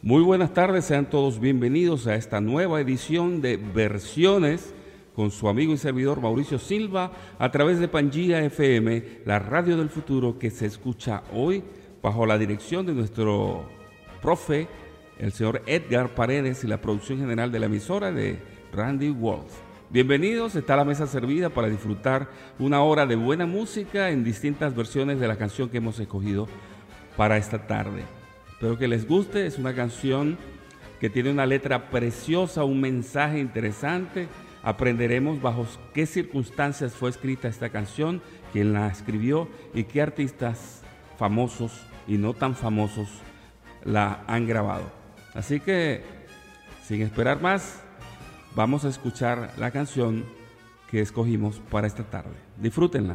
Muy buenas tardes, sean todos bienvenidos a esta nueva edición de Versiones con su amigo y servidor Mauricio Silva a través de Pangía FM, la radio del futuro que se escucha hoy bajo la dirección de nuestro profe, el señor Edgar Paredes y la producción general de la emisora de Randy Wolf. Bienvenidos, está la mesa servida para disfrutar una hora de buena música en distintas versiones de la canción que hemos escogido para esta tarde. Espero que les guste, es una canción que tiene una letra preciosa, un mensaje interesante. Aprenderemos bajo qué circunstancias fue escrita esta canción, quién la escribió y qué artistas famosos y no tan famosos la han grabado. Así que, sin esperar más, vamos a escuchar la canción que escogimos para esta tarde. Disfrútenla.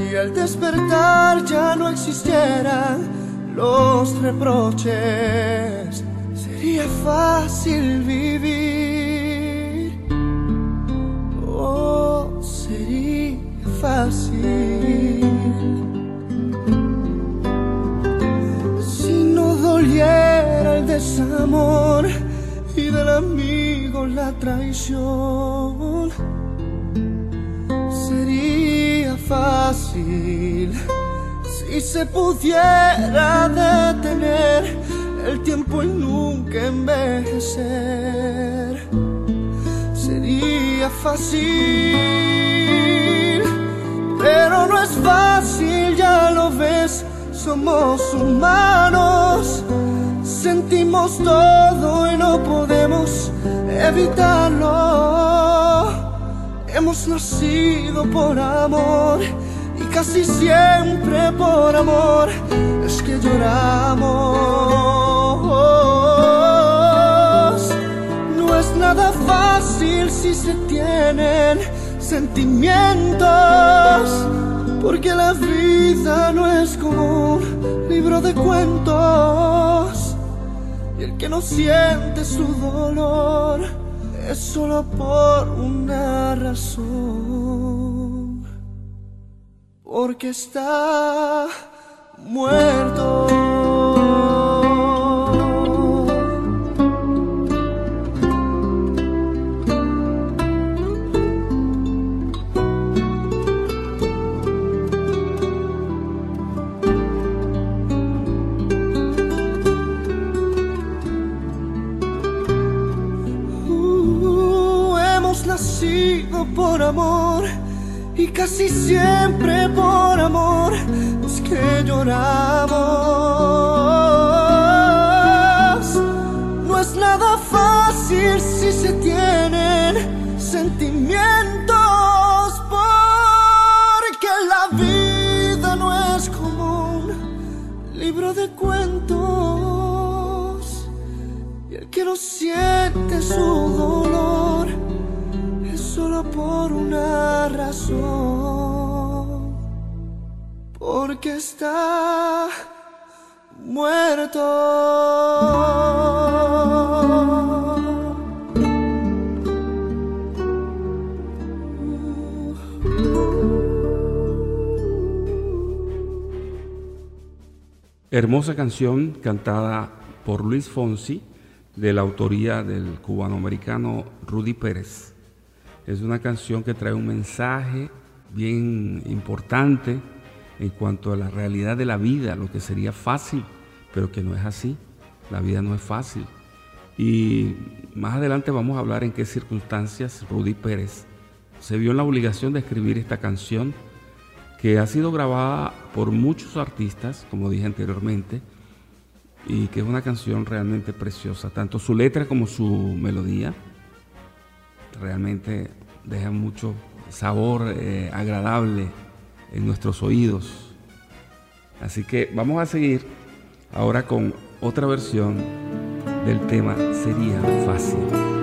Si al despertar ya no existieran los reproches, sería fácil vivir. Oh, sería fácil. el desamor y del amigo la traición. Fácil si se pudiera detener el tiempo y nunca envejecer. Sería fácil, pero no es fácil, ya lo ves somos humanos, sentimos todo y no podemos evitarlo. Hemos nacido por amor y casi siempre por amor es que lloramos. No es nada fácil si se tienen sentimientos porque la vida no es como un libro de cuentos. Y el que no siente su dolor es solo por una razón. Porque está muerto. Por amor y casi siempre por amor es que lloramos. No es nada fácil si se tienen sentimientos porque la vida no es como un libro de cuentos y el que no siente su dolor por una razón, porque está muerto. Hermosa canción cantada por Luis Fonsi de la autoría del cubanoamericano Rudy Pérez. Es una canción que trae un mensaje bien importante en cuanto a la realidad de la vida, lo que sería fácil, pero que no es así. La vida no es fácil. Y más adelante vamos a hablar en qué circunstancias Rudy Pérez se vio en la obligación de escribir esta canción que ha sido grabada por muchos artistas, como dije anteriormente, y que es una canción realmente preciosa, tanto su letra como su melodía realmente dejan mucho sabor eh, agradable en nuestros oídos. Así que vamos a seguir ahora con otra versión del tema Sería Fácil.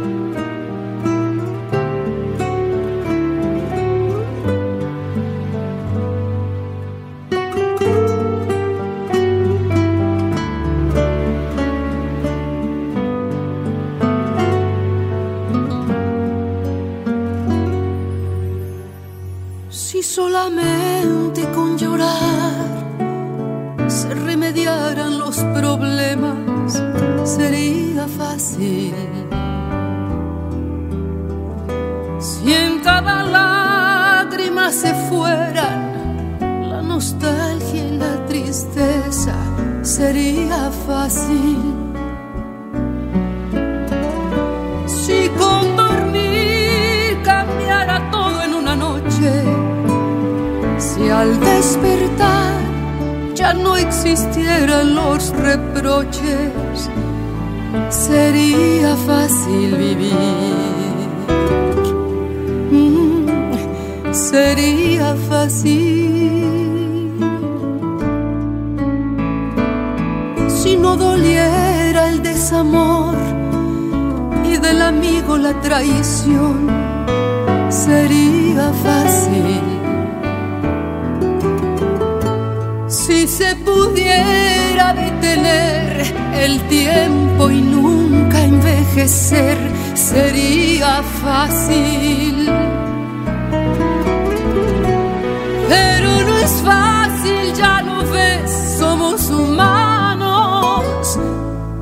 es fácil, ya lo ves, somos humanos.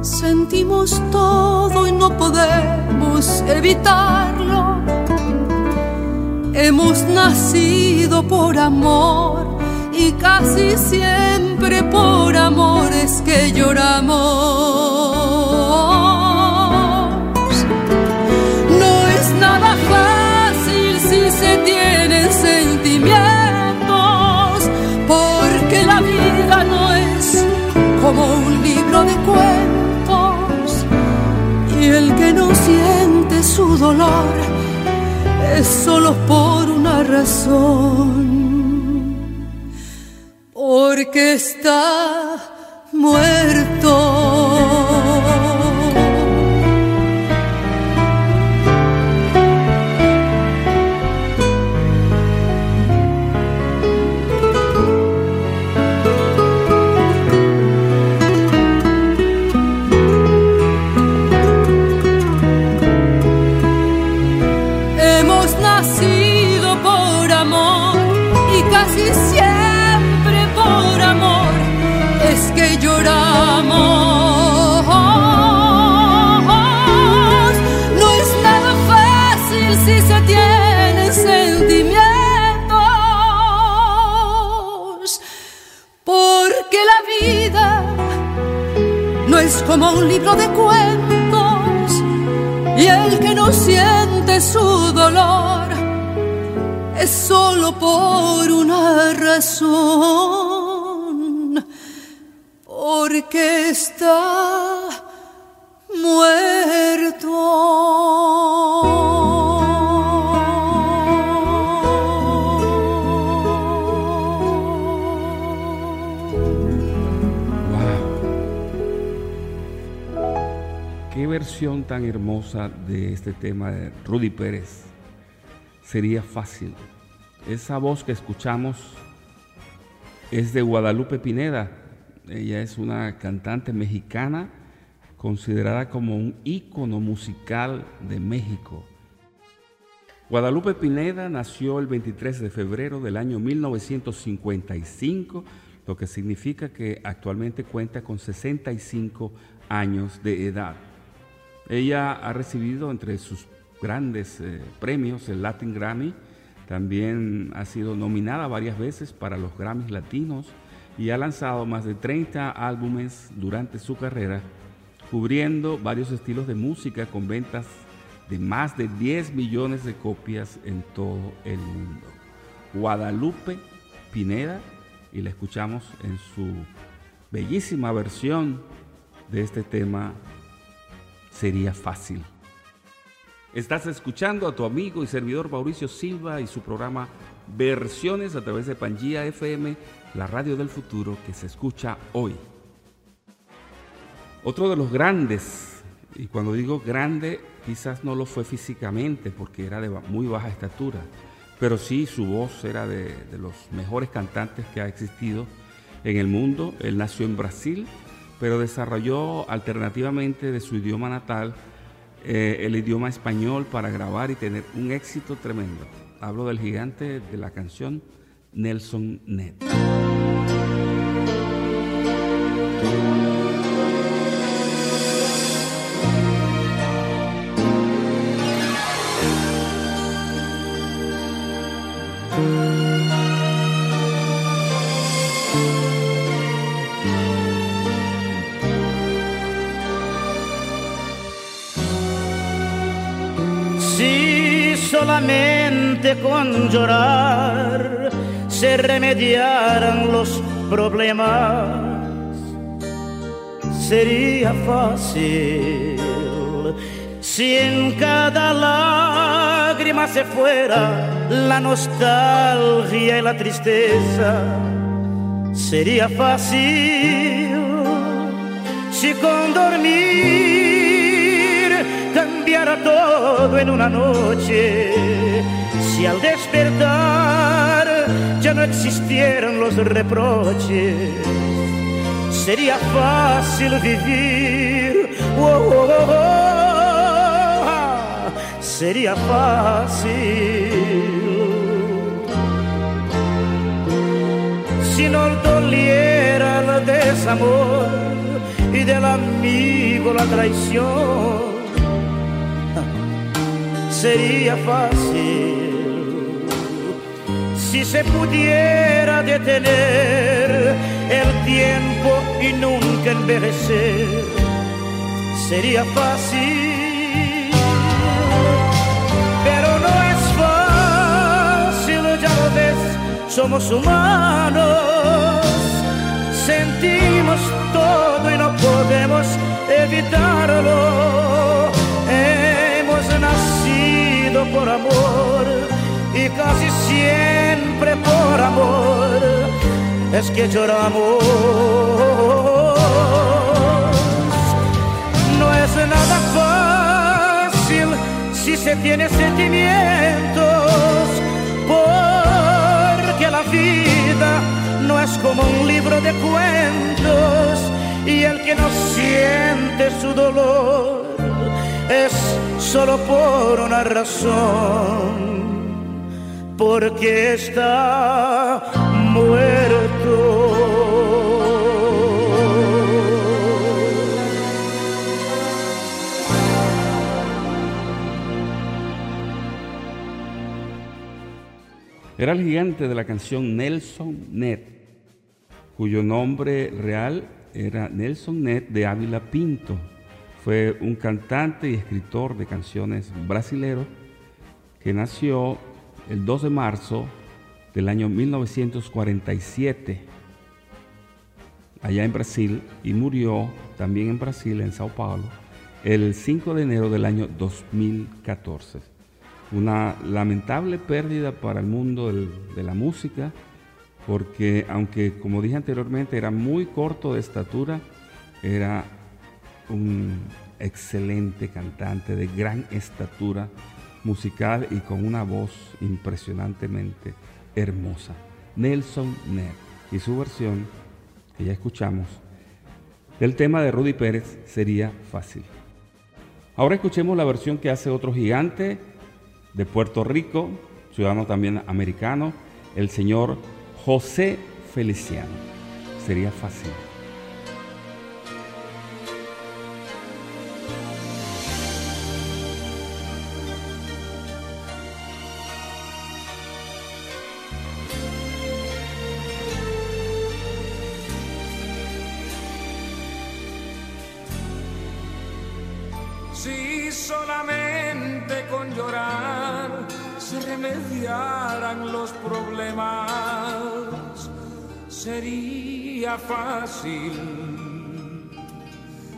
Sentimos todo y no podemos evitarlo. Hemos nacido por amor y casi siempre por amores que lloramos. Es solo por una razón, porque está muerto. Como un libro de cuentos y el que no siente su dolor es solo por una razón, porque está muerto. Versión tan hermosa de este tema de Rudy Pérez sería fácil. Esa voz que escuchamos es de Guadalupe Pineda. Ella es una cantante mexicana considerada como un ícono musical de México. Guadalupe Pineda nació el 23 de febrero del año 1955 lo que significa que actualmente cuenta con 65 años de edad. Ella ha recibido entre sus grandes eh, premios el Latin Grammy, también ha sido nominada varias veces para los Grammys latinos y ha lanzado más de 30 álbumes durante su carrera, cubriendo varios estilos de música con ventas de más de 10 millones de copias en todo el mundo. Guadalupe Pineda, y la escuchamos en su bellísima versión de este tema, Sería Fácil. Estás escuchando a tu amigo y servidor Mauricio Silva y su programa Versiones a través de Pangía FM, la radio del futuro que se escucha hoy. Otro de los grandes, y cuando digo grande, quizás no lo fue físicamente porque era de muy baja estatura, pero sí su voz era de, los mejores cantantes que ha existido en el mundo. Él nació en Brasil, pero desarrolló alternativamente de su idioma natal eh, el idioma español para grabar y tener un éxito tremendo. Hablo del gigante de la canción Nelson Ned. Llorar se remediaran los problemas. Sería fácil si en cada lágrima se fuera la nostalgia y la tristeza. Sería fácil si con dormir cambiara todo en una noche. Si al despertar ya no existieran los reproches, sería fácil vivir. Oh, oh, oh, sería fácil. Si no doliera el desamor y del amigo la traición sería fácil si se pudiera detener el tiempo y nunca envejecer. Sería fácil, pero no es fácil, ya lo ves, somos humanos, sentimos todo y no podemos evitarlo. Nacido por amor y casi siempre por amor es que lloramos. No es nada fácil si se tiene sentimientos, porque la vida no es como un libro de cuentos y el que no siente su dolor es solo por una razón, porque está muerto. Era el gigante de la canción Nelson Ned, cuyo nombre real era Nelson Ned de Ávila Pinto fue un cantante y escritor de canciones brasilero que nació el 2 de marzo del año 1947 allá en Brasil y murió también en Brasil, en Sao Paulo, el 5 de enero del año 2014. Una lamentable pérdida para el mundo de la música, porque aunque como dije anteriormente era muy corto de estatura, era un excelente cantante de gran estatura musical y con una voz impresionantemente hermosa. Nelson Ned y su versión que ya escuchamos del tema de Rudy Pérez sería fácil. Ahora escuchemos la versión que hace otro gigante de Puerto Rico, ciudadano también americano, el señor José Feliciano. sería fácil.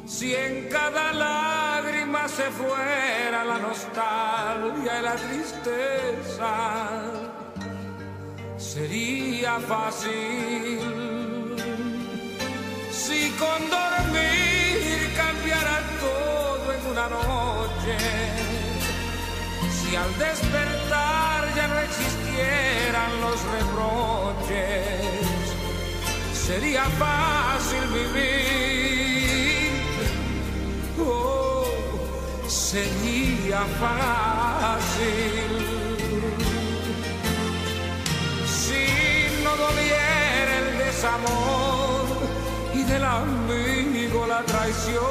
Si en cada lágrima se fuera la nostalgia y la tristeza, sería fácil. Si con dormir cambiara todo en una noche, si al despertar ya no existieran los reproches, sería fácil vivir. Oh, sería fácil. Si no doliera el desamor y del amigo la traición,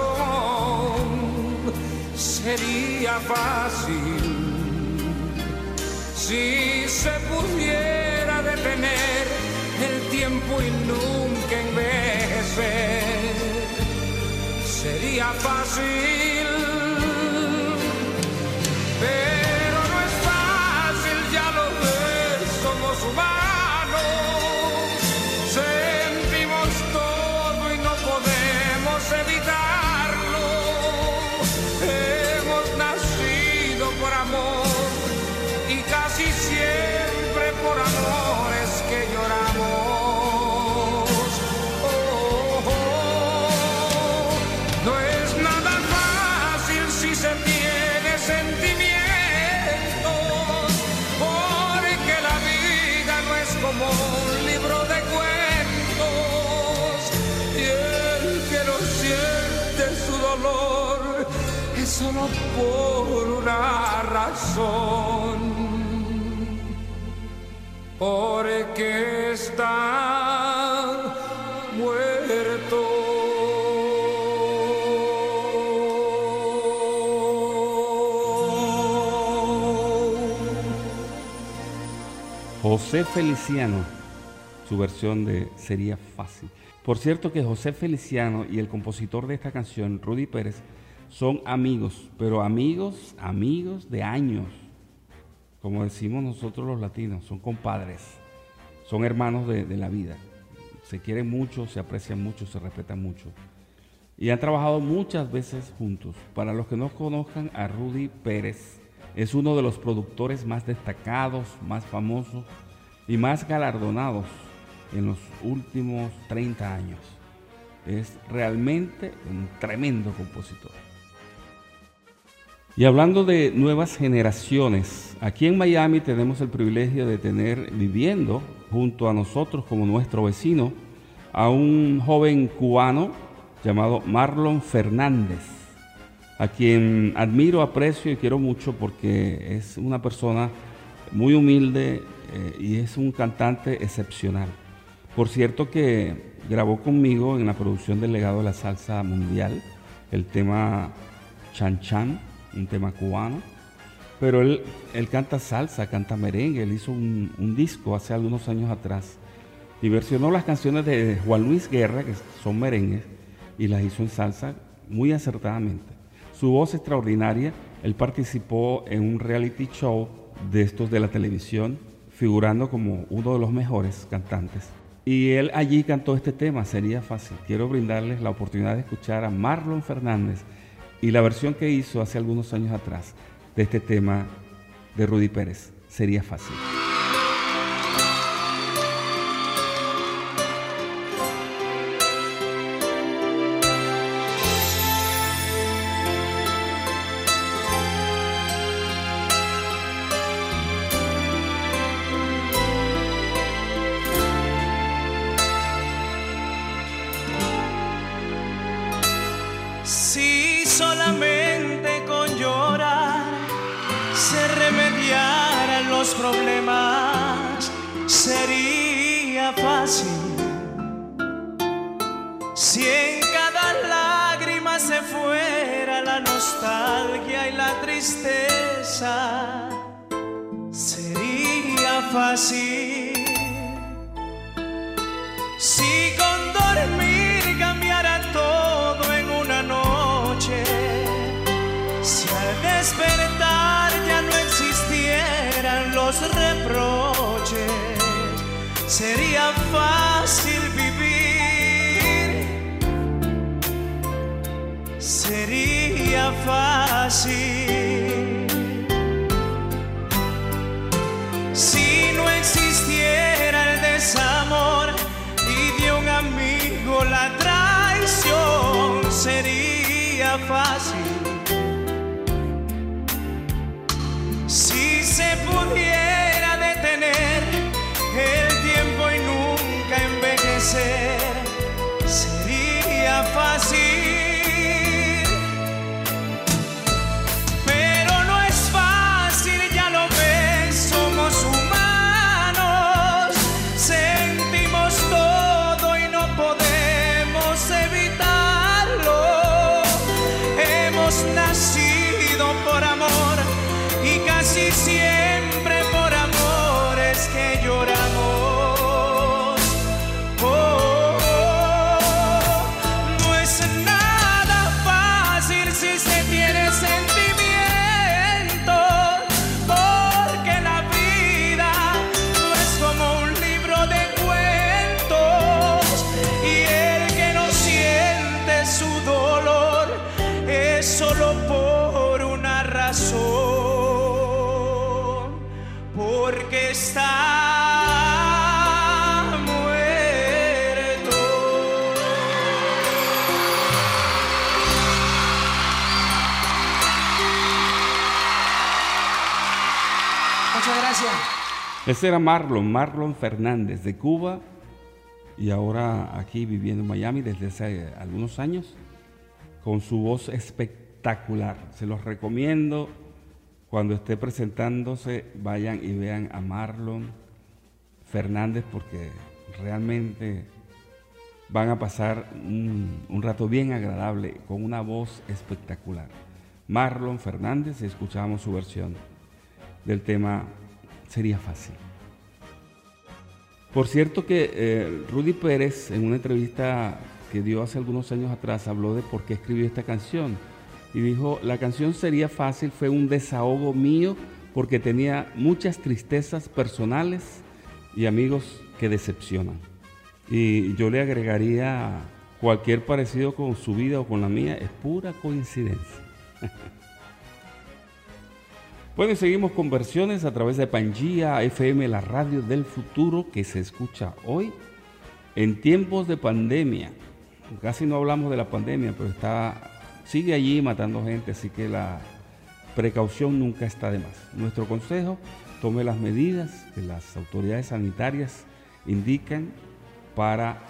sería fácil. Si se pudiera detener el tiempo y nunca envejecer, sería fácil. Pero no es fácil, ya lo ves, somos humanos. Sentimos todo y no podemos evitarlo. Hemos nacido por amor y casi siempre por amores solo por una razón. Porque está muerto. José Feliciano, su versión de Sería Fácil. Por cierto que José Feliciano y el compositor de esta canción, Rudy Pérez, son amigos, pero amigos, amigos de años. Como decimos nosotros los latinos, son compadres, son hermanos de, la vida. Se quieren mucho, se aprecian mucho, se respetan mucho. Y han trabajado muchas veces juntos. Para los que no conozcan a Rudy Pérez, es uno de los productores más destacados, más famosos y más galardonados en los últimos 30 años. Es realmente un tremendo compositor. Y hablando de nuevas generaciones, aquí en Miami tenemos el privilegio de tener viviendo junto a nosotros como nuestro vecino a un joven cubano llamado Marlon Fernández, a quien admiro, aprecio y quiero mucho porque es una persona muy humilde eh, y es un cantante excepcional. Por cierto que grabó conmigo en la producción del legado de la salsa mundial el tema Chan Chan, un tema cubano. Pero él, él canta salsa, canta merengue, él hizo un, un disco hace algunos años atrás y versionó las canciones de Juan Luis Guerra, que son merengues, y las hizo en salsa muy acertadamente. Su voz extraordinaria, él participó en un reality show de estos de la televisión, figurando como uno de los mejores cantantes. Y él allí cantó este tema, sería fácil. Quiero brindarles la oportunidad de escuchar a Marlon Fernández y la versión que hizo hace algunos años atrás de este tema de Rudy Pérez, sería fácil. Fácil. Ese era Marlon, Marlon Fernández de Cuba y ahora aquí viviendo en Miami desde hace algunos años con su voz espectacular. Se los recomiendo cuando esté presentándose, vayan y vean a Marlon Fernández porque realmente van a pasar un, un rato bien agradable con una voz espectacular. Marlon Fernández, escuchamos su versión del tema Sería fácil. Por cierto que eh, Rudy Pérez en una entrevista que dio hace algunos años atrás habló de por qué escribió esta canción y dijo, la canción Sería fácil fue un desahogo mío porque tenía muchas tristezas personales y amigos que decepcionan. Y yo le agregaría cualquier parecido con su vida o con la mía es pura coincidencia. Bueno, y seguimos con versiones a través de Pangía FM, la radio del futuro que se escucha hoy en tiempos de pandemia. Casi no hablamos de la pandemia, pero está sigue allí matando gente, así que la precaución nunca está de más. Nuestro consejo, tome las medidas que las autoridades sanitarias indican para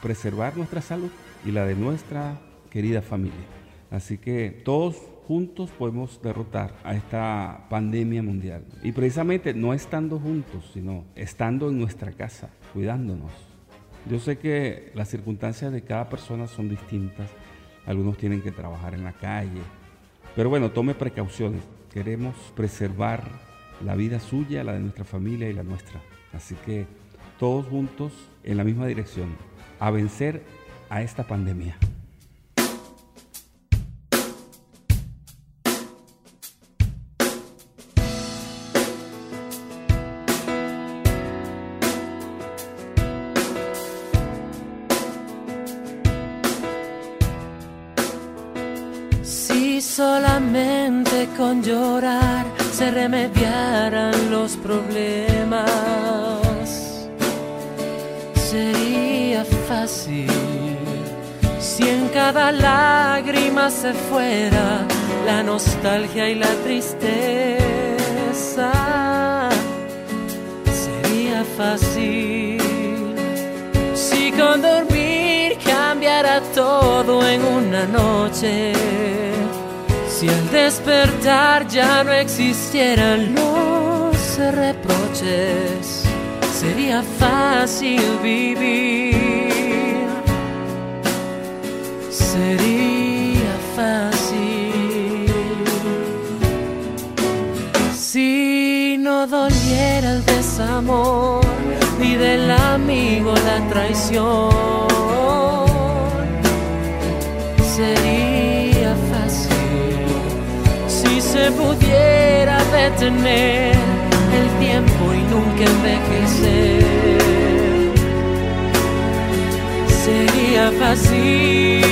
preservar nuestra salud y la de nuestra querida familia. Así que todos juntos podemos derrotar a esta pandemia mundial. Y precisamente no estando juntos, sino estando en nuestra casa, cuidándonos. Yo sé que las circunstancias de cada persona son distintas. Algunos tienen que trabajar en la calle. Pero bueno, tome precauciones. Queremos preservar la vida suya, la de nuestra familia y la nuestra. Así que todos juntos en la misma dirección, a vencer a esta pandemia. Se remediaran los problemas, sería fácil. Si en cada lágrima se fuera la nostalgia y la tristeza, sería fácil. Si con dormir cambiara todo en una noche, si al despertar ya no existieran los reproches, sería fácil vivir. sería fácil si no doliera el desamor ni del amigo la traición. Sería se pudiera detener el tiempo y nunca envejecer. Sería fácil,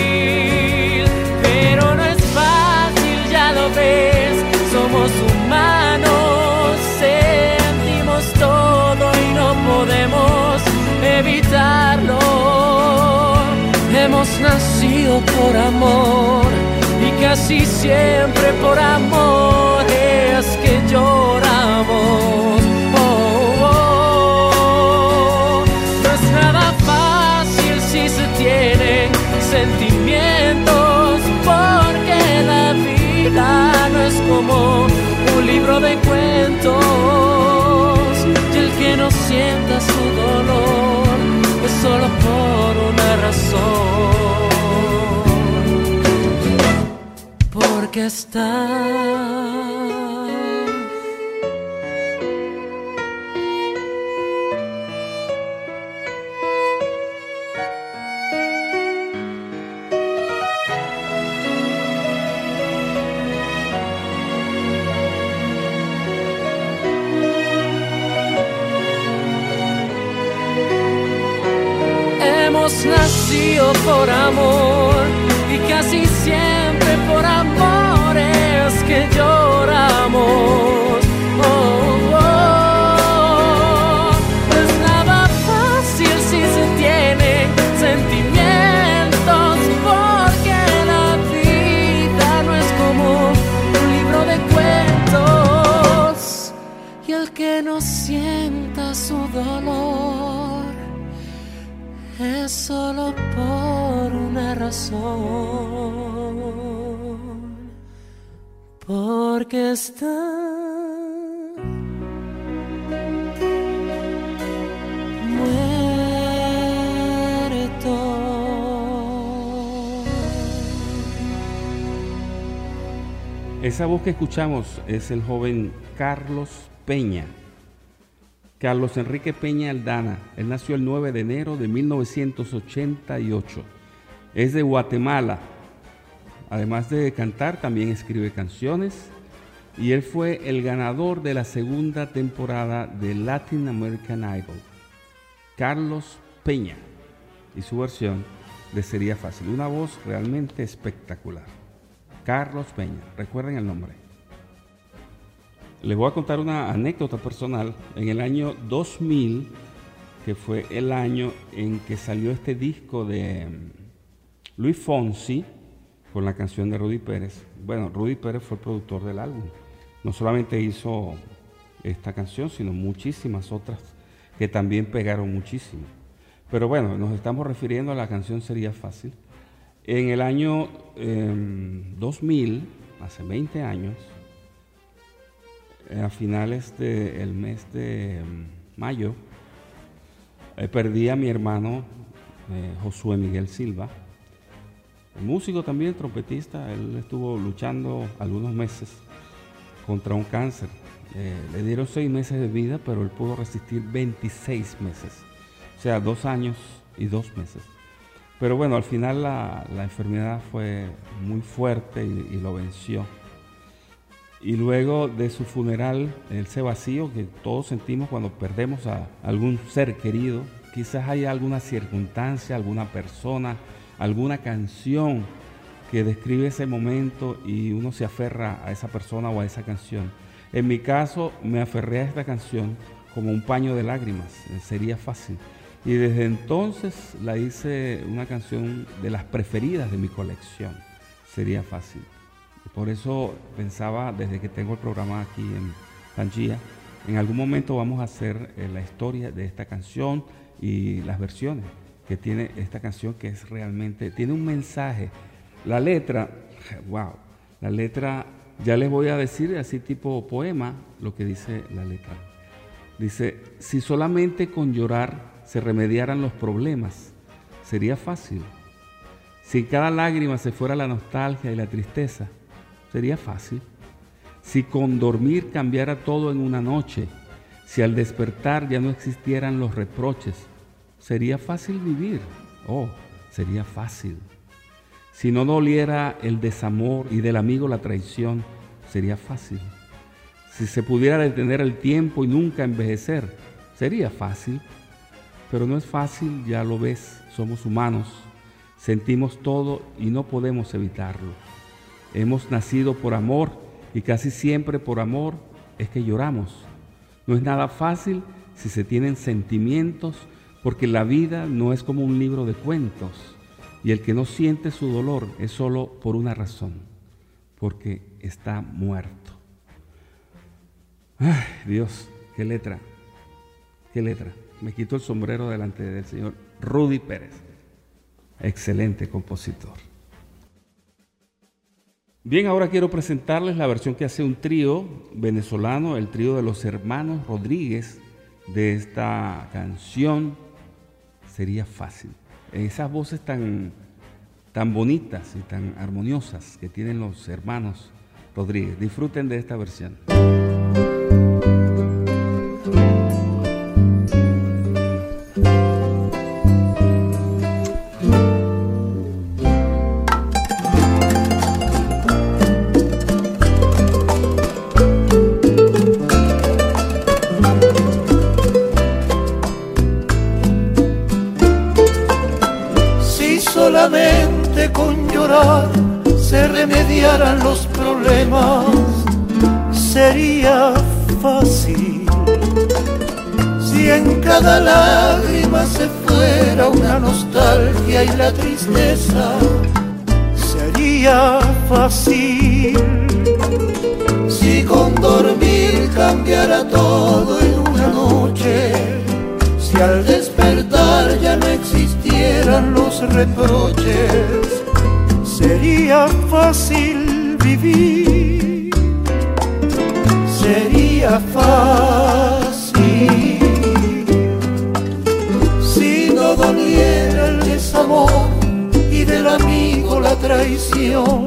pero no es fácil, ya lo ves, somos humanos, sentimos todo y no podemos evitarlo. Hemos nacido por amor y casi siempre por amor es que lloramos. Oh, oh. No es nada fácil si se tienen sentimientos, porque la vida no es como un libro de cuentos. Y el que no sienta su Está. Hemos nacido por amor porque está. Esa voz que escuchamos es el joven Carlos Peña. Carlos Enrique Peña Aldana. Él nació el 9 de enero de 1988. Es de Guatemala. Además de cantar, también escribe canciones. Y él fue el ganador de la segunda temporada de Latin American Idol. Carlos Peña. Y su versión de Sería Fácil. Una voz realmente espectacular. Carlos Peña. Recuerden el nombre. Les voy a contar una anécdota personal. En el año 2000, que fue el año en que salió este disco de Luis Fonsi con la canción de Rudy Pérez. Bueno, Rudy Pérez fue el productor del álbum. No solamente hizo esta canción, sino muchísimas otras que también pegaron muchísimo. Pero bueno, nos estamos refiriendo a la canción Sería Fácil. En el año em, 2000, hace 20 años, a finales del mes de mm, mayo, eh, perdí a mi hermano eh, Josué Miguel Silva, músico también, trompetista. Él estuvo luchando algunos meses contra un cáncer. Eh, le dieron seis meses de vida, pero él pudo resistir 26 meses, o sea, dos años y dos meses. Pero bueno, al final la, la enfermedad fue muy fuerte y, y lo venció. Y luego de su funeral, ese vacío que todos sentimos cuando perdemos a algún ser querido, quizás haya alguna circunstancia, alguna persona, alguna canción que describe ese momento y uno se aferra a esa persona o a esa canción. En mi caso, me aferré a esta canción como un paño de lágrimas, sería fácil. Y desde entonces la hice una canción de las preferidas de mi colección, sería fácil. Por eso pensaba, desde que tengo el programa aquí en Pangía, en algún momento vamos a hacer eh, la historia de esta canción y las versiones que tiene esta canción, que es realmente, tiene un mensaje. La letra, wow, la letra, ya les voy a decir así tipo poema lo que dice la letra. Dice, si solamente con llorar se remediaran los problemas, sería fácil. Si cada lágrima se fuera la nostalgia y la tristeza, sería fácil. Si con dormir cambiara todo en una noche, si al despertar ya no existieran los reproches, sería fácil vivir. Oh, sería fácil. Si no doliera el desamor y del amigo la traición, sería fácil. Si se pudiera detener el tiempo y nunca envejecer, sería fácil. Pero no es fácil, ya lo ves, somos humanos, sentimos todo y no podemos evitarlo. Hemos nacido por amor y casi siempre por amor es que lloramos. No es nada fácil si se tienen sentimientos porque la vida no es como un libro de cuentos y el que no siente su dolor es solo por una razón, porque está muerto. Ay, Dios, qué letra, qué letra. Me quito el sombrero delante del señor Rudy Pérez, excelente compositor. Bien, ahora quiero presentarles la versión que hace un trío venezolano, el trío de los hermanos Rodríguez, de esta canción. Sería fácil. Esas voces tan, tan bonitas y tan armoniosas que tienen los hermanos Rodríguez. Disfruten de esta versión. En cada lágrima se fuera una nostalgia y la tristeza, sería fácil. Si con dormir cambiara todo en una noche, si al despertar ya no existieran los reproches, sería fácil vivir. Sería fácil y del amigo la traición.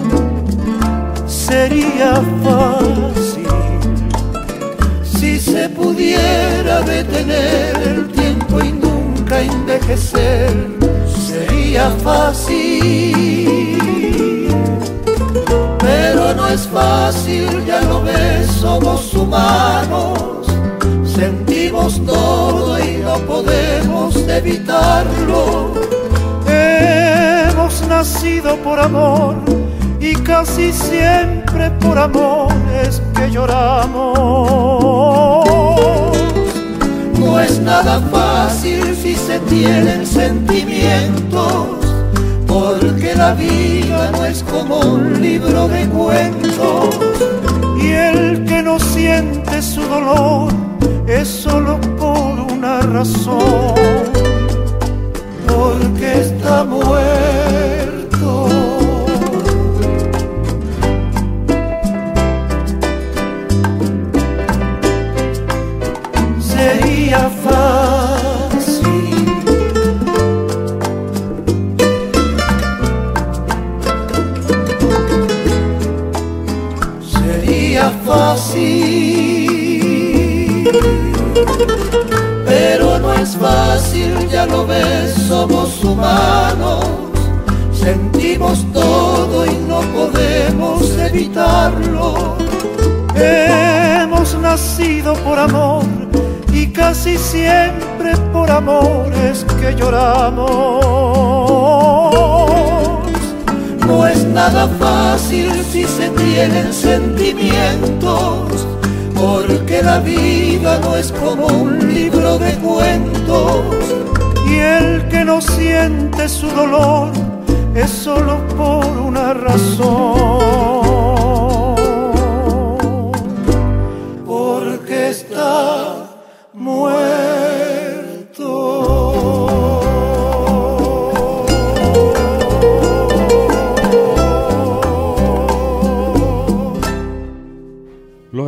Sería fácil si se pudiera detener el tiempo y nunca envejecer, sería fácil. Pero no es fácil, ya lo ves, somos humanos, sentimos todo y no podemos evitarlo. Nacido por amor y casi siempre por amor es que lloramos. No es nada fácil si se tienen sentimientos, porque la vida no es como un libro de cuentos. Y el que no siente su dolor es solo por una razón, porque está muerto. Pero no es fácil, ya lo ves, somos humanos. Sentimos todo y no podemos evitarlo. Hemos nacido por amor y casi siempre por amor es que lloramos. No es nada fácil si se tienen sentimientos, porque la vida no es como un libro de cuentos. Y el que no siente su dolor es solo por una razón porque está muerto.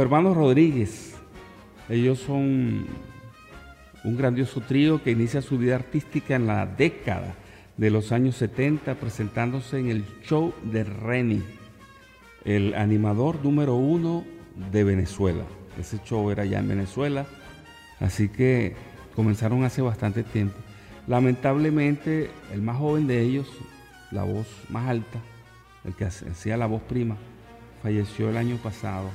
Hermanos Rodríguez, ellos son un grandioso trío que inicia su vida artística en la década de los años 70 presentándose en el show de Reni, el animador número uno de Venezuela. Ese show era ya en Venezuela, así que comenzaron hace bastante tiempo. Lamentablemente, el más joven de ellos, la voz más alta, el que hacía la voz prima, falleció el año pasado.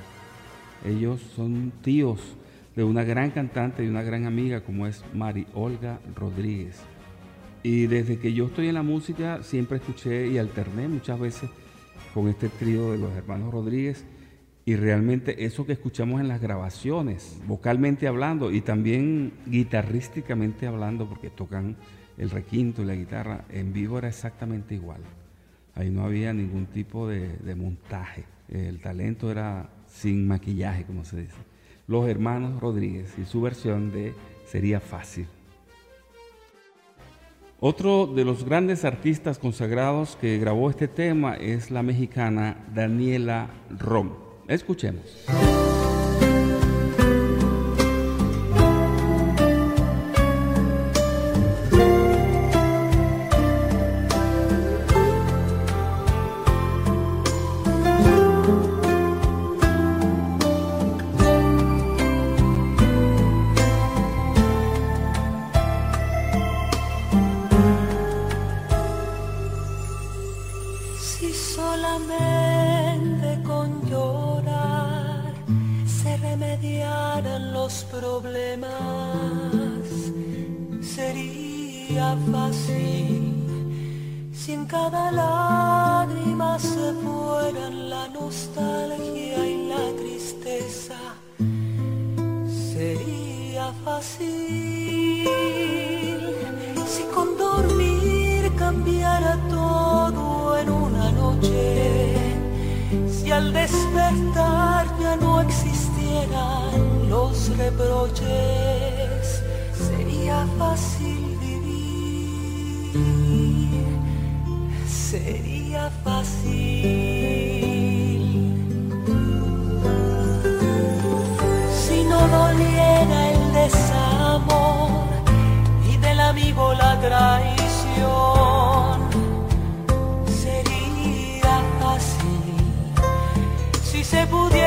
Ellos son tíos de una gran cantante y una gran amiga como es Mari Olga Rodríguez. Y desde que yo estoy en la música siempre escuché y alterné muchas veces con este trío de los hermanos Rodríguez y realmente eso que escuchamos en las grabaciones, vocalmente hablando y también guitarrísticamente hablando, porque tocan el requinto y la guitarra, en vivo era exactamente igual. Ahí no había ningún tipo de, de montaje. El talento era sin maquillaje, como se dice. Los hermanos Rodríguez y su versión de Sería Fácil. Otro de los grandes artistas consagrados que grabó este tema es la mexicana Daniela Rom. Escuchemos. Si se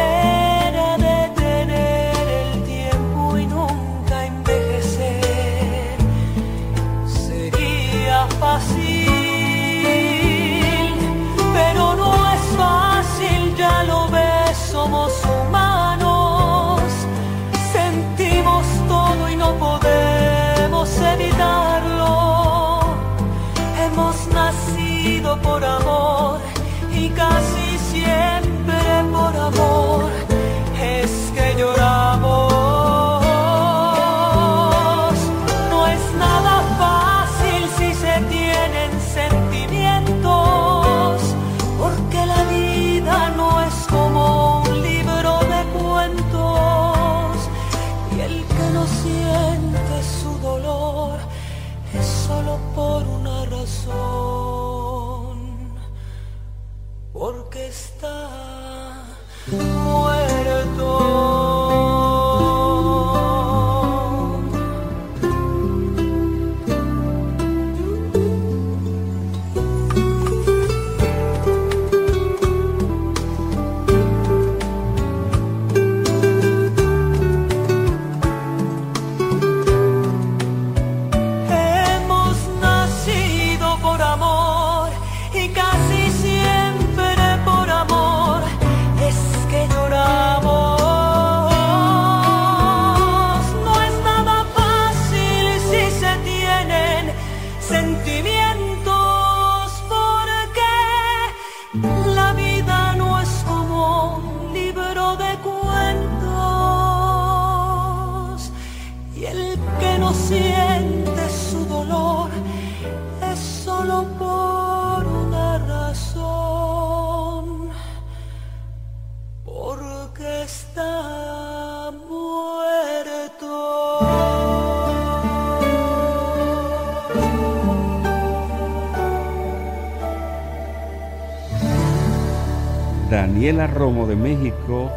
Daniela Romo de México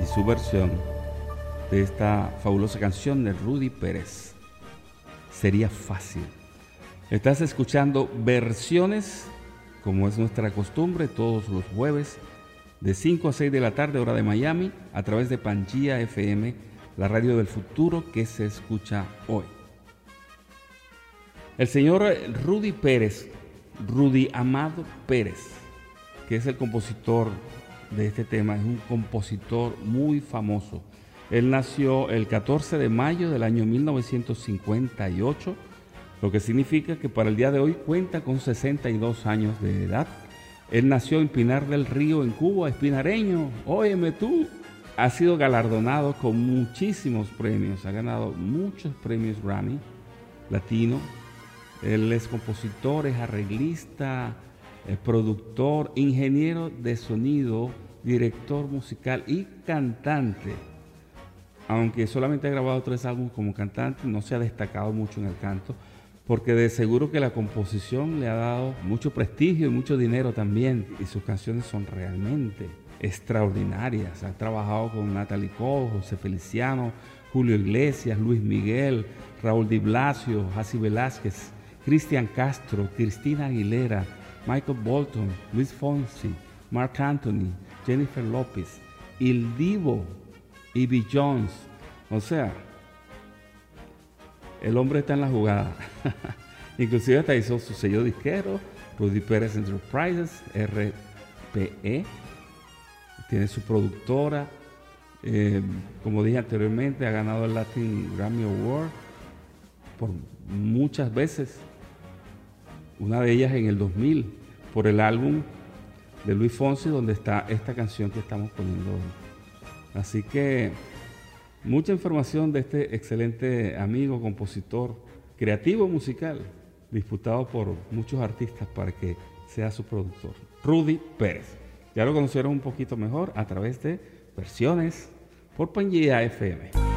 y su versión de esta fabulosa canción de Rudy Pérez. Sería fácil. Estás escuchando versiones, como es nuestra costumbre, todos los jueves, de 5 a 6 de la tarde, hora de Miami, a través de Pangía FM, la radio del futuro que se escucha hoy. El señor Rudy Pérez, Rudy Amado Pérez, que es el compositor de este tema, es un compositor muy famoso. Él nació el 14 de mayo del año 1958 lo que significa que para el día de hoy cuenta con 62 años de edad. Él nació en Pinar del Río, en Cuba, espinareño. Óyeme tú, ha sido galardonado con muchísimos premios, ha ganado muchos premios Grammy latino. Él es compositor, es arreglista, es productor, ingeniero de sonido, director musical y cantante. Aunque solamente ha grabado tres álbumes como cantante, no se ha destacado mucho en el canto porque de seguro que la composición le ha dado mucho prestigio y mucho dinero también, y sus canciones son realmente extraordinarias. Ha trabajado con Natalie Cole, José Feliciano, Julio Iglesias, Luis Miguel, Raúl Di Blasio, Jassi Velázquez, Cristian Castro, Cristina Aguilera, Michael Bolton, Luis Fonsi, Mark Anthony, Jennifer López, Il Divo, Ivy Jones. O sea, el hombre está en la jugada. Inclusive hasta hizo su sello disquero, Rudy Pérez Enterprises, RPE. Tiene su productora. Eh, como dije anteriormente, ha ganado el Latin Grammy Award por muchas veces. Una de ellas en el 2000, por el álbum de Luis Fonsi, donde está esta canción que estamos poniendo hoy. Así que Mucha información de este excelente amigo, compositor, creativo musical, disputado por muchos artistas para que sea su productor, Rudy Pérez. Ya lo conocieron un poquito mejor a través de versiones por Pangea FM.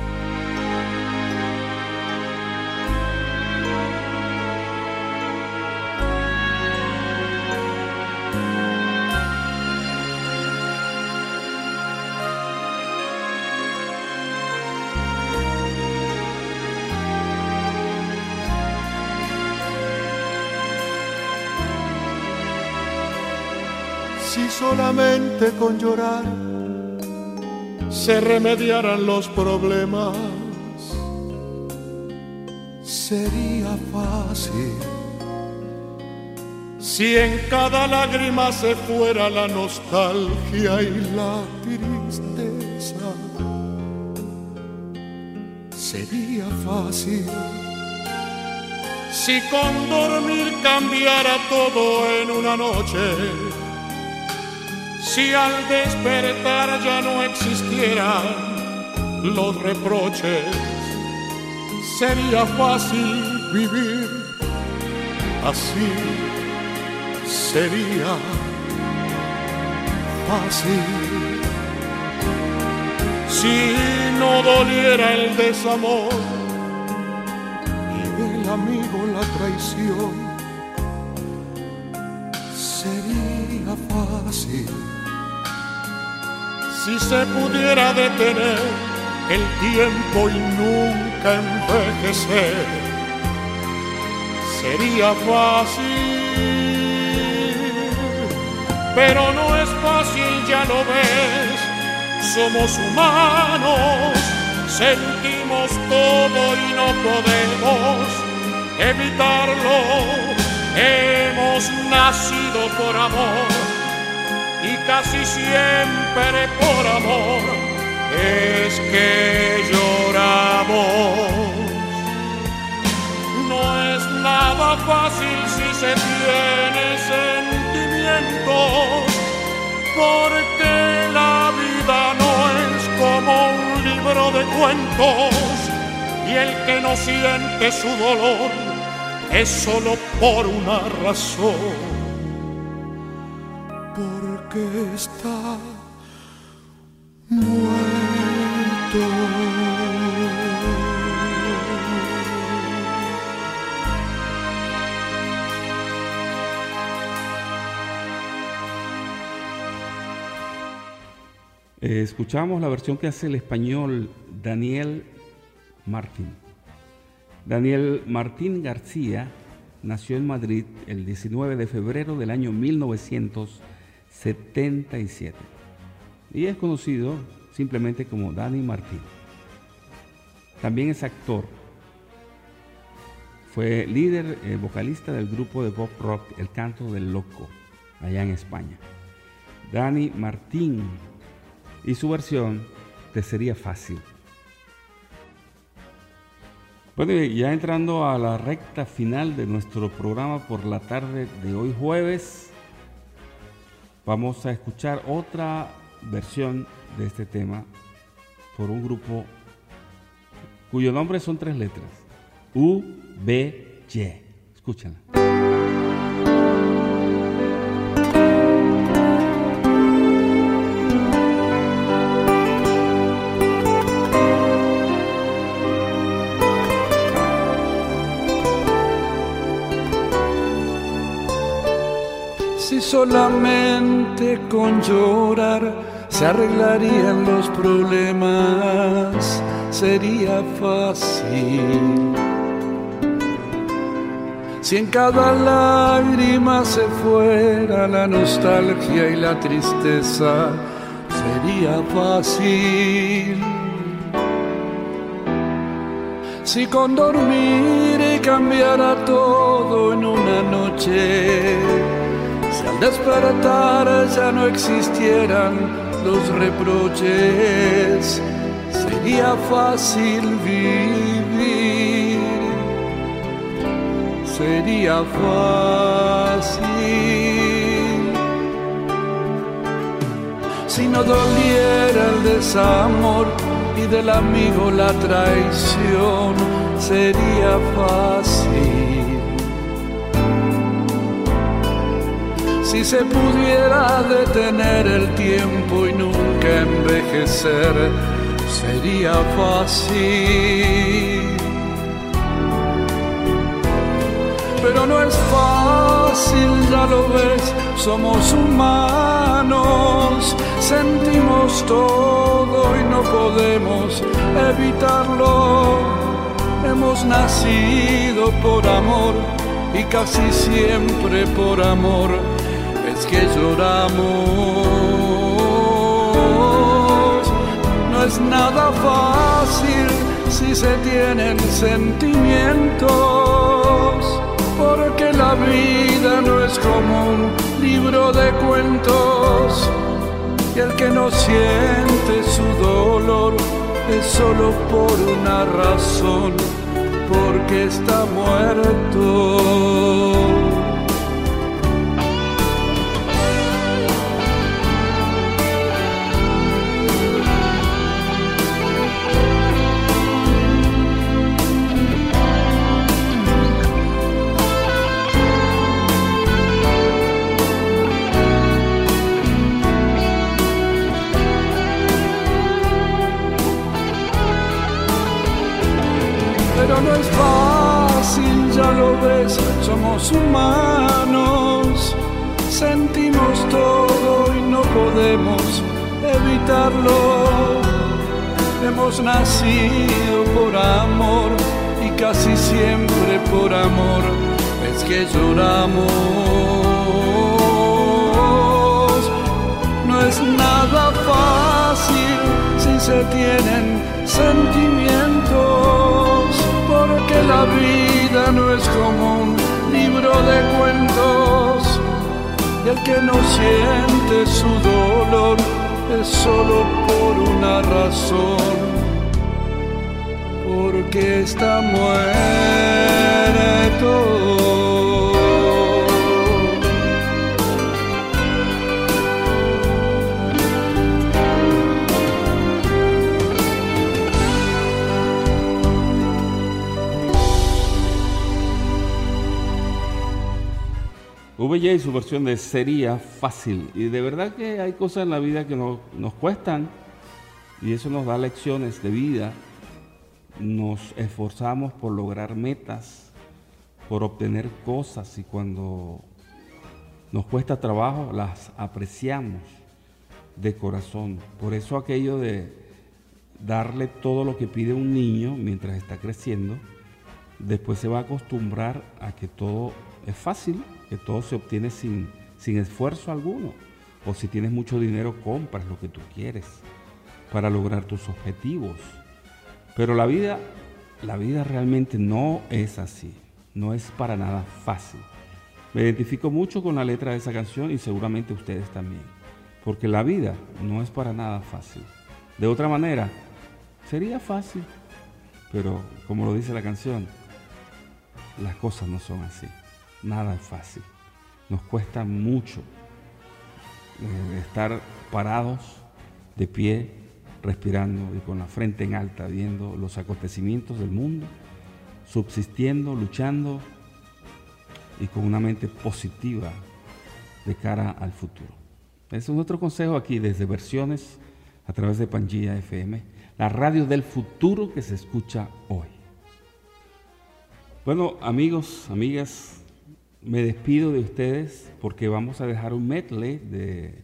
Con llorar se remediaran los problemas. Sería fácil si en cada lágrima se fuera la nostalgia y la tristeza. Sería fácil si con dormir cambiara todo en una noche si al despertar ya no existieran los reproches, sería fácil vivir así, sería fácil. Si no doliera el desamor y del amigo la traición, sería fácil si se pudiera detener el tiempo y nunca envejecer, sería fácil, pero no es fácil, ya lo ves, somos humanos, sentimos todo y no podemos evitarlo, hemos nacido por amor casi siempre por amor es que lloramos. No es nada fácil si se tiene sentimientos, porque la vida no es como un libro de cuentos y el que no siente su dolor es solo por una razón Eh, escuchamos la versión que hace el español Daniel Martín. Daniel Martín García nació en Madrid el 19 de febrero del año 1977 y es conocido simplemente como Dani Martín. También es actor. Fue líder eh, vocalista del grupo de pop rock El Canto del Loco, allá en España. Dani Martín y su versión Te Sería Fácil. Bueno, ya entrando a la recta final de nuestro programa por la tarde de hoy jueves, vamos a escuchar otra versión de este tema por un grupo cuyo nombre son tres letras, U, B, Y. Escúchala. Solamente con llorar se arreglarían los problemas, sería fácil. Si en cada lágrima se fuera la nostalgia y la tristeza, sería fácil. Si con dormir cambiara todo en una noche, si al despertar ya no existieran los reproches, sería fácil vivir. Sería fácil. Si no doliera el desamor y del amigo la traición, sería fácil. Si se pudiera detener el tiempo y nunca envejecer, sería fácil. Pero no es fácil, ya lo ves, somos humanos, sentimos todo y no podemos evitarlo. Hemos nacido por amor y casi siempre por amor que lloramos. No es nada fácil si se tienen sentimientos, porque la vida no es como un libro de cuentos. Y el que no siente su dolor es solo por una razón, porque está muerto. Somos humanos, sentimos todo y no podemos evitarlo. Hemos nacido por amor y casi siempre por amor es que lloramos. No es nada fácil si se tienen sentimientos porque la vida no es como un libro de cuentos y el que no siente su dolor es solo por una razón, porque está muerto. VJ y su versión de Sería Fácil. Y de verdad que hay cosas en la vida que no- nos cuestan y eso nos da lecciones de vida. Nos esforzamos por lograr metas, por obtener cosas y cuando nos cuesta trabajo las apreciamos de corazón. Por eso aquello de darle todo lo que pide un niño mientras está creciendo, después se va a acostumbrar a que todo es fácil, que todo se obtiene sin, sin esfuerzo alguno. O si tienes mucho dinero, compras lo que tú quieres para lograr tus objetivos. Pero la vida, la vida realmente no es así. No es para nada fácil. Me identifico mucho con la letra de esa canción y seguramente ustedes también. Porque la vida no es para nada fácil. De otra manera, sería fácil. Pero como lo dice la canción, las cosas no son así. Nada es fácil. Nos cuesta mucho eh, estar parados, de pie, respirando y con la frente en alta, viendo los acontecimientos del mundo, subsistiendo, luchando y con una mente positiva de cara al futuro. Ese es nuestro consejo aquí desde Versiones a través de Pangía FM, la radio del futuro que se escucha hoy. Bueno, amigos, amigas, me despido de ustedes porque vamos a dejar un medley de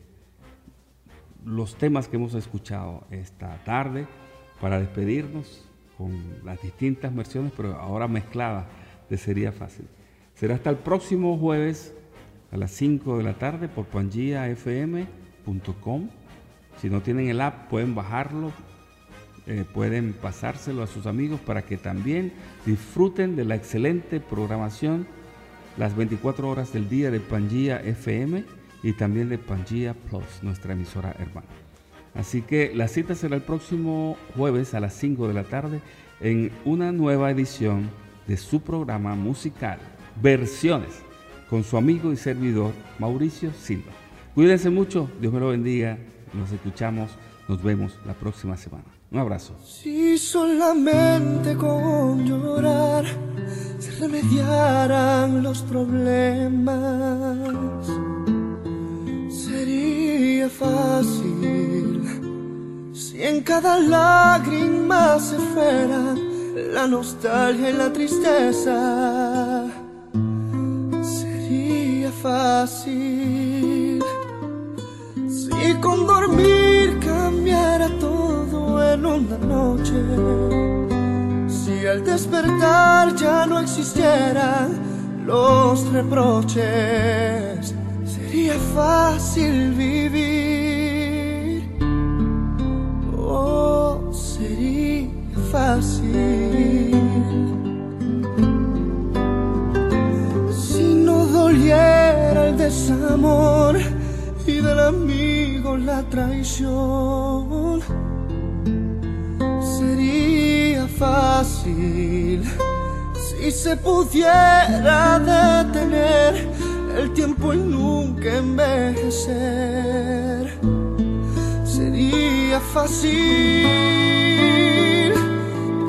los temas que hemos escuchado esta tarde para despedirnos con las distintas versiones, pero ahora mezcladas de Sería Fácil. Será hasta el próximo jueves a las 5 de la tarde por pangiafm.com. Si no tienen el app, pueden bajarlo, eh, pueden pasárselo a sus amigos para que también disfruten de la excelente programación las 24 horas del día de Pangía FM y también de Pangía Plus, nuestra emisora hermana. Así que la cita será el próximo jueves a las 5 de la tarde en una nueva edición de su programa musical, Versiones, con su amigo y servidor Mauricio Silva. Cuídense mucho, Dios me lo bendiga, nos escuchamos, nos vemos la próxima semana. Un abrazo. Si solamente con llorar se remediaran los problemas, sería fácil si en cada lágrima se fuera la nostalgia y la tristeza. Sería fácil si con dormir cambiara todo en una noche. Si al despertar ya no existieran los reproches, sería fácil vivir. Oh, sería fácil. Si no doliera el desamor y del amigo la traición, sería fácil si se pudiera detener el tiempo y nunca envejecer. Sería fácil,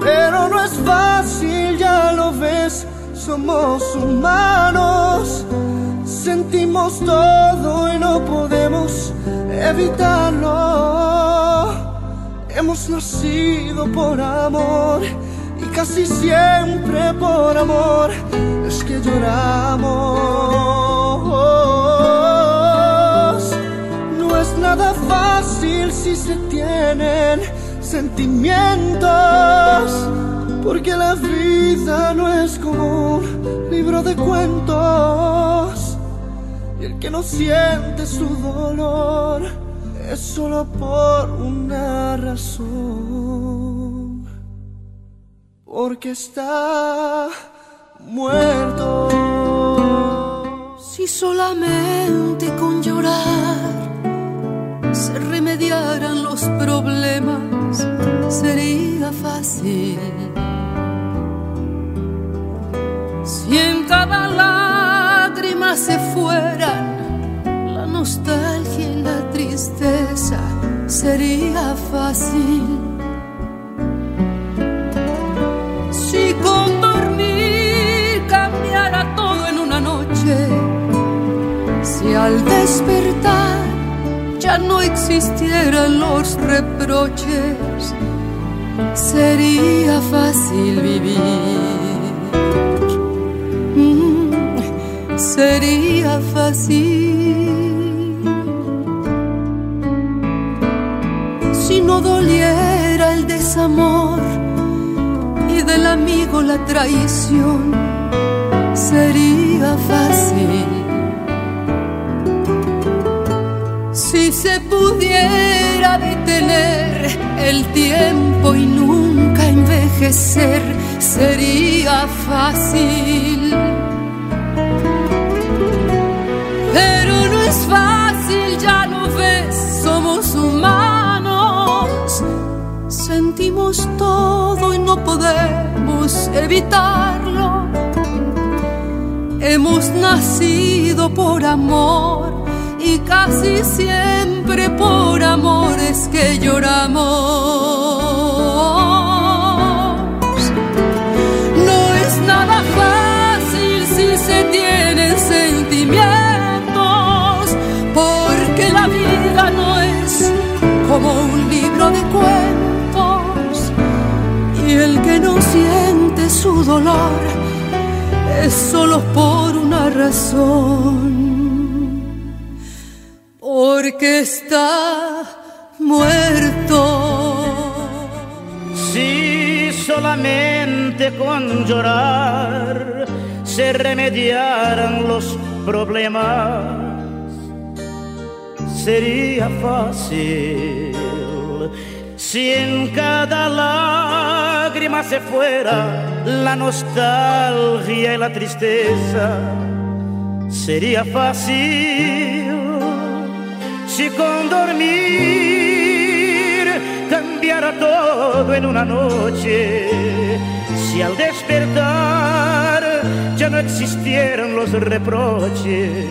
pero no es fácil, ya lo ves, somos humanos. Sentimos todo y no podemos evitarlo. Hemos nacido por amor y casi siempre por amor es que lloramos. No es nada fácil si se tienen sentimientos, porque la vida no es como un libro de cuentos. Que no siente su dolor es solo por una razón. Porque está muerto. Si solamente con llorar se remediaran los problemas, sería fácil. Si en cada lágrima se fueran nostalgia y la tristeza, sería fácil. Si con dormir cambiara todo en una noche, si al despertar ya no existieran los reproches, sería fácil vivir. Mm, sería fácil. No doliera el desamor y del amigo la traición sería fácil. Si se pudiera detener el tiempo y nunca envejecer, sería fácil. Pero no es fácil, ya no ves, somos humanos. Sentimos todo y no podemos evitarlo. Hemos nacido por amor y casi siempre por amores que lloramos. No es nada fácil si se y el que no siente su dolor es solo por una razón porque está muerto. Si solamente con llorar se remediaran los problemas, sería fácil. Si en cada lágrima se fuera la nostalgia y la tristeza, sería fácil si con dormir cambiara todo en una noche, si al despertar ya no existieran los reproches,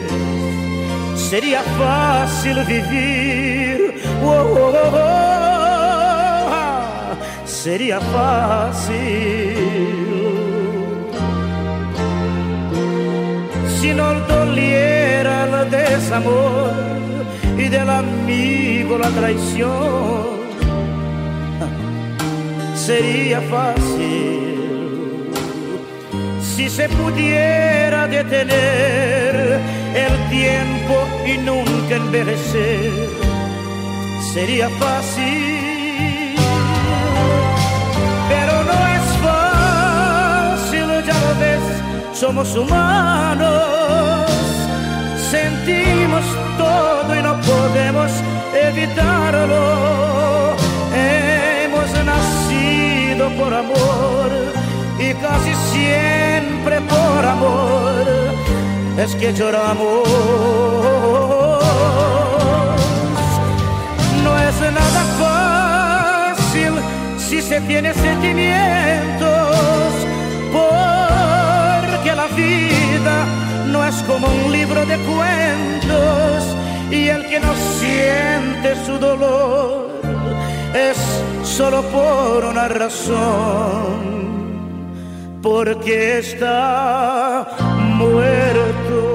sería fácil vivir. Oh, oh, oh, oh. Sería fácil. Si no doliera el desamor y del amigo la traición. Sería fácil si se pudiera detener el tiempo y nunca envejecer. Sería fácil, somos humanos sentimos todo y no podemos evitarlo. Hemos nacido por amor y casi siempre por amor es que lloramos. No es nada fácil si se tiene sentimientos, es como un libro de cuentos y el que no siente su dolor es solo por una razón, porque está muerto.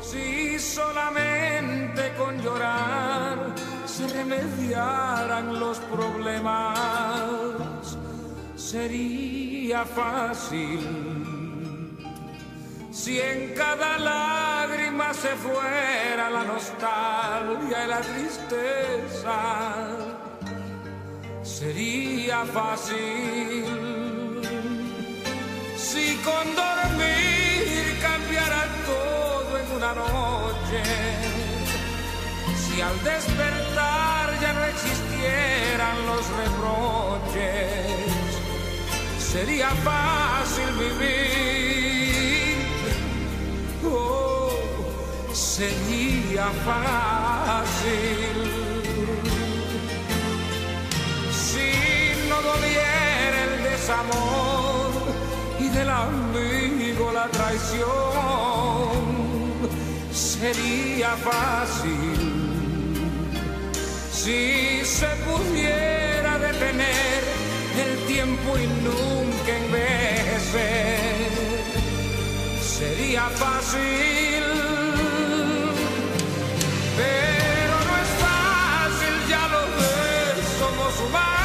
Si solamente con llorar se remediaran los problemas, sería fácil si en cada lágrima se fuera la nostalgia y la tristeza, sería fácil. Si con dormir cambiara todo en una noche, si al despertar ya no existieran los reproches, sería fácil vivir sería fácil. Si no doliera el desamor y del amigo la traición sería fácil. Si se pudiera detener el tiempo y nunca envejecer sería fácil survive.